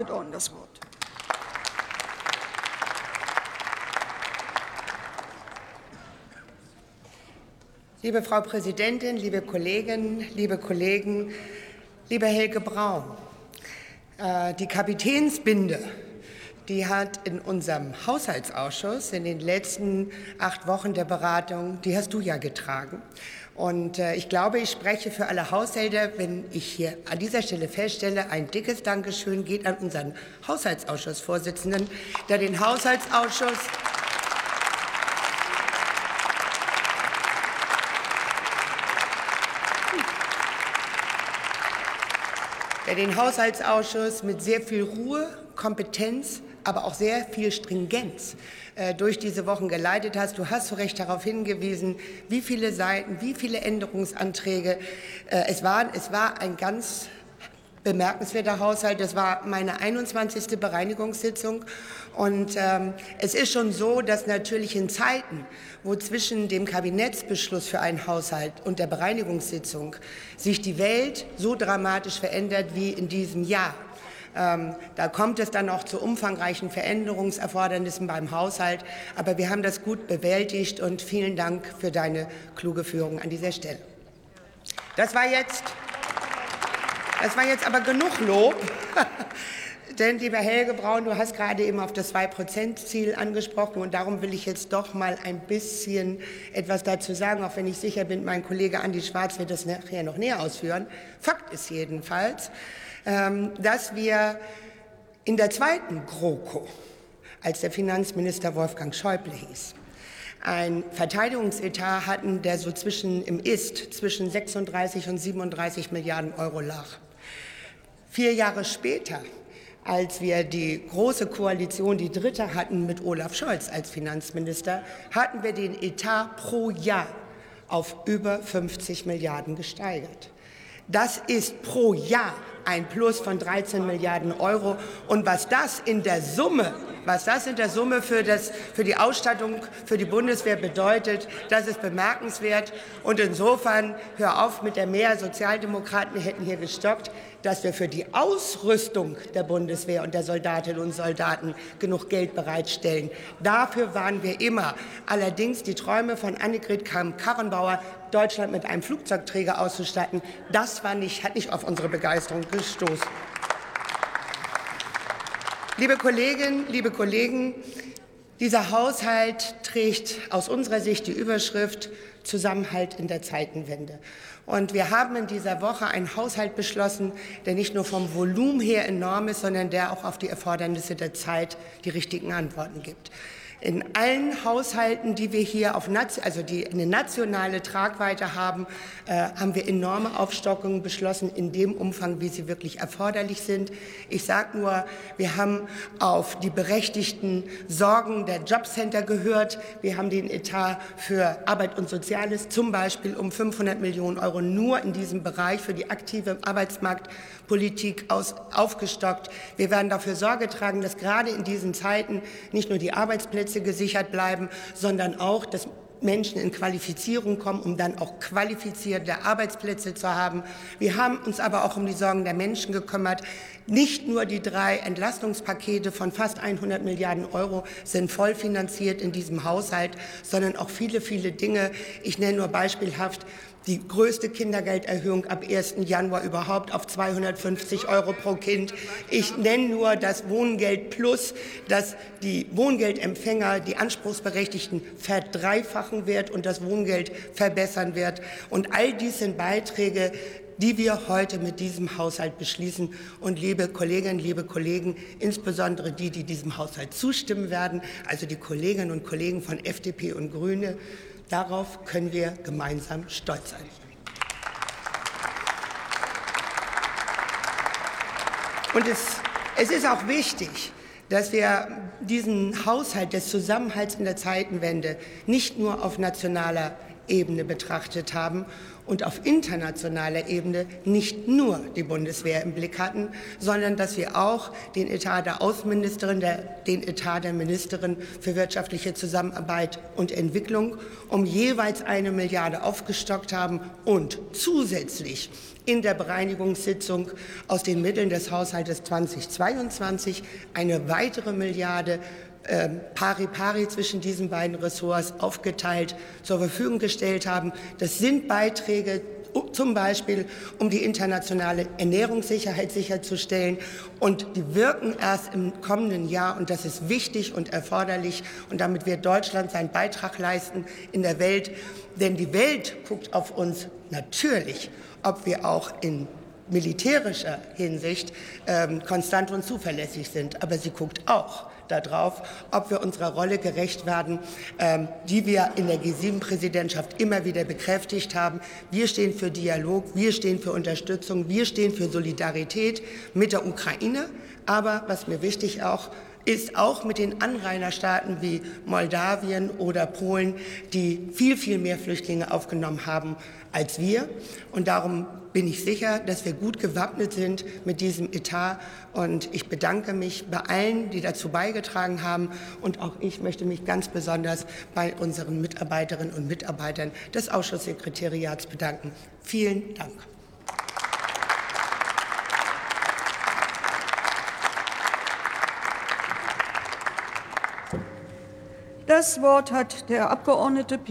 Mit Orden das Wort. Liebe Frau Präsidentin, liebe Kolleginnen, liebe Kollegen, lieber Helge Braun, äh, die Kapitänsbinde, die hat in unserem Haushaltsausschuss in den letzten acht Wochen der Beratung, die hast du ja getragen. Und äh, ich glaube, ich spreche für alle Haushalte, wenn ich hier an dieser Stelle feststelle, ein dickes Dankeschön geht an unseren Haushaltsausschussvorsitzenden, der den Haushaltsausschuss der den Haushaltsausschuss mit sehr viel Ruhe, Kompetenz, aber auch sehr viel Stringenz äh, durch diese Wochen geleitet hast. Du hast zu Recht darauf hingewiesen, wie viele Seiten, wie viele Änderungsanträge. Äh, es, war, es war ein ganz bemerkenswerter Haushalt. Das war meine 21. Bereinigungssitzung. Und ähm, es ist schon so, dass natürlich in Zeiten, wo zwischen dem Kabinettsbeschluss für einen Haushalt und der Bereinigungssitzung sich die Welt so dramatisch verändert wie in diesem Jahr, ähm, da kommt es dann auch zu umfangreichen Veränderungserfordernissen beim Haushalt. Aber wir haben das gut bewältigt und vielen Dank für deine kluge Führung an dieser Stelle. Das war jetzt, das war jetzt aber genug Lob. Denn, lieber Helge Braun, du hast gerade eben auf das 2-Prozent-Ziel angesprochen und darum will ich jetzt doch mal ein bisschen etwas dazu sagen, auch wenn ich sicher bin, mein Kollege Andi Schwarz wird das nachher noch näher ausführen. Fakt ist jedenfalls, dass wir in der zweiten GroKo, als der Finanzminister Wolfgang Schäuble hieß, ein Verteidigungsetat hatten, der so zwischen im Ist zwischen 36 und 37 Milliarden Euro lag. Vier Jahre später, als wir die große Koalition, die dritte hatten mit Olaf Scholz als Finanzminister, hatten wir den Etat pro Jahr auf über 50 Milliarden gesteigert. Das ist pro Jahr ein Plus von 13 Milliarden Euro. Und was das in der Summe was das in der Summe für, das, für die Ausstattung für die Bundeswehr bedeutet, das ist bemerkenswert. Und insofern, hör auf mit der Mehr. Sozialdemokraten hätten hier gestoppt, dass wir für die Ausrüstung der Bundeswehr und der Soldatinnen und Soldaten genug Geld bereitstellen. Dafür waren wir immer. Allerdings die Träume von Annegret Kamm-Karrenbauer, Deutschland mit einem Flugzeugträger auszustatten, das war nicht, hat nicht auf unsere Begeisterung gestoßen. Liebe Kolleginnen, liebe Kollegen, dieser Haushalt trägt aus unserer Sicht die Überschrift Zusammenhalt in der Zeitenwende. Und wir haben in dieser Woche einen Haushalt beschlossen, der nicht nur vom Volumen her enorm ist, sondern der auch auf die Erfordernisse der Zeit die richtigen Antworten gibt. In allen Haushalten, die wir hier auf also die eine nationale Tragweite haben, äh, haben wir enorme Aufstockungen beschlossen in dem Umfang, wie sie wirklich erforderlich sind. Ich sage nur, wir haben auf die berechtigten Sorgen der Jobcenter gehört. Wir haben den Etat für Arbeit und Soziales zum Beispiel um 500 Millionen Euro nur in diesem Bereich für die aktive Arbeitsmarktpolitik aus, aufgestockt. Wir werden dafür Sorge tragen, dass gerade in diesen Zeiten nicht nur die Arbeitsplätze Arbeitsplätze gesichert bleiben, sondern auch, dass Menschen in Qualifizierung kommen, um dann auch qualifizierte Arbeitsplätze zu haben. Wir haben uns aber auch um die Sorgen der Menschen gekümmert. Nicht nur die drei Entlastungspakete von fast 100 Milliarden Euro sind vollfinanziert in diesem Haushalt, sondern auch viele, viele Dinge. Ich nenne nur beispielhaft die größte Kindergelderhöhung ab 1. Januar überhaupt auf 250 Euro pro Kind. Ich nenne nur das Wohngeld Plus, das die Wohngeldempfänger, die Anspruchsberechtigten verdreifachen wird und das Wohngeld verbessern wird. Und all dies sind Beiträge, die wir heute mit diesem Haushalt beschließen. Und liebe Kolleginnen, liebe Kollegen, insbesondere die, die diesem Haushalt zustimmen werden, also die Kolleginnen und Kollegen von FDP und Grüne, Darauf können wir gemeinsam stolz sein. Und es, es ist auch wichtig, dass wir diesen Haushalt des Zusammenhalts in der Zeitenwende nicht nur auf nationaler Ebene betrachtet haben und auf internationaler Ebene nicht nur die Bundeswehr im Blick hatten, sondern dass wir auch den Etat der Außenministerin, der, den Etat der Ministerin für wirtschaftliche Zusammenarbeit und Entwicklung um jeweils eine Milliarde aufgestockt haben und zusätzlich in der Bereinigungssitzung aus den Mitteln des Haushaltes 2022 eine weitere Milliarde pari pari zwischen diesen beiden Ressorts aufgeteilt zur Verfügung gestellt haben. Das sind Beiträge zum Beispiel um die internationale Ernährungssicherheit sicherzustellen. Und die wirken erst im kommenden Jahr. Und das ist wichtig und erforderlich. Und damit wird Deutschland seinen Beitrag leisten in der Welt. Denn die Welt guckt auf uns natürlich, ob wir auch in militärischer Hinsicht ähm, konstant und zuverlässig sind. Aber sie guckt auch darauf, ob wir unserer Rolle gerecht werden, ähm, die wir in der G7-Präsidentschaft immer wieder bekräftigt haben. Wir stehen für Dialog, wir stehen für Unterstützung, wir stehen für Solidarität mit der Ukraine. Aber was mir wichtig auch ist auch mit den Anrainerstaaten wie Moldawien oder Polen, die viel, viel mehr Flüchtlinge aufgenommen haben als wir. Und darum bin ich sicher, dass wir gut gewappnet sind mit diesem Etat. Und ich bedanke mich bei allen, die dazu beigetragen haben. Und auch ich möchte mich ganz besonders bei unseren Mitarbeiterinnen und Mitarbeitern des Ausschusssekretariats bedanken. Vielen Dank. Das Wort hat der Abgeordnete Peter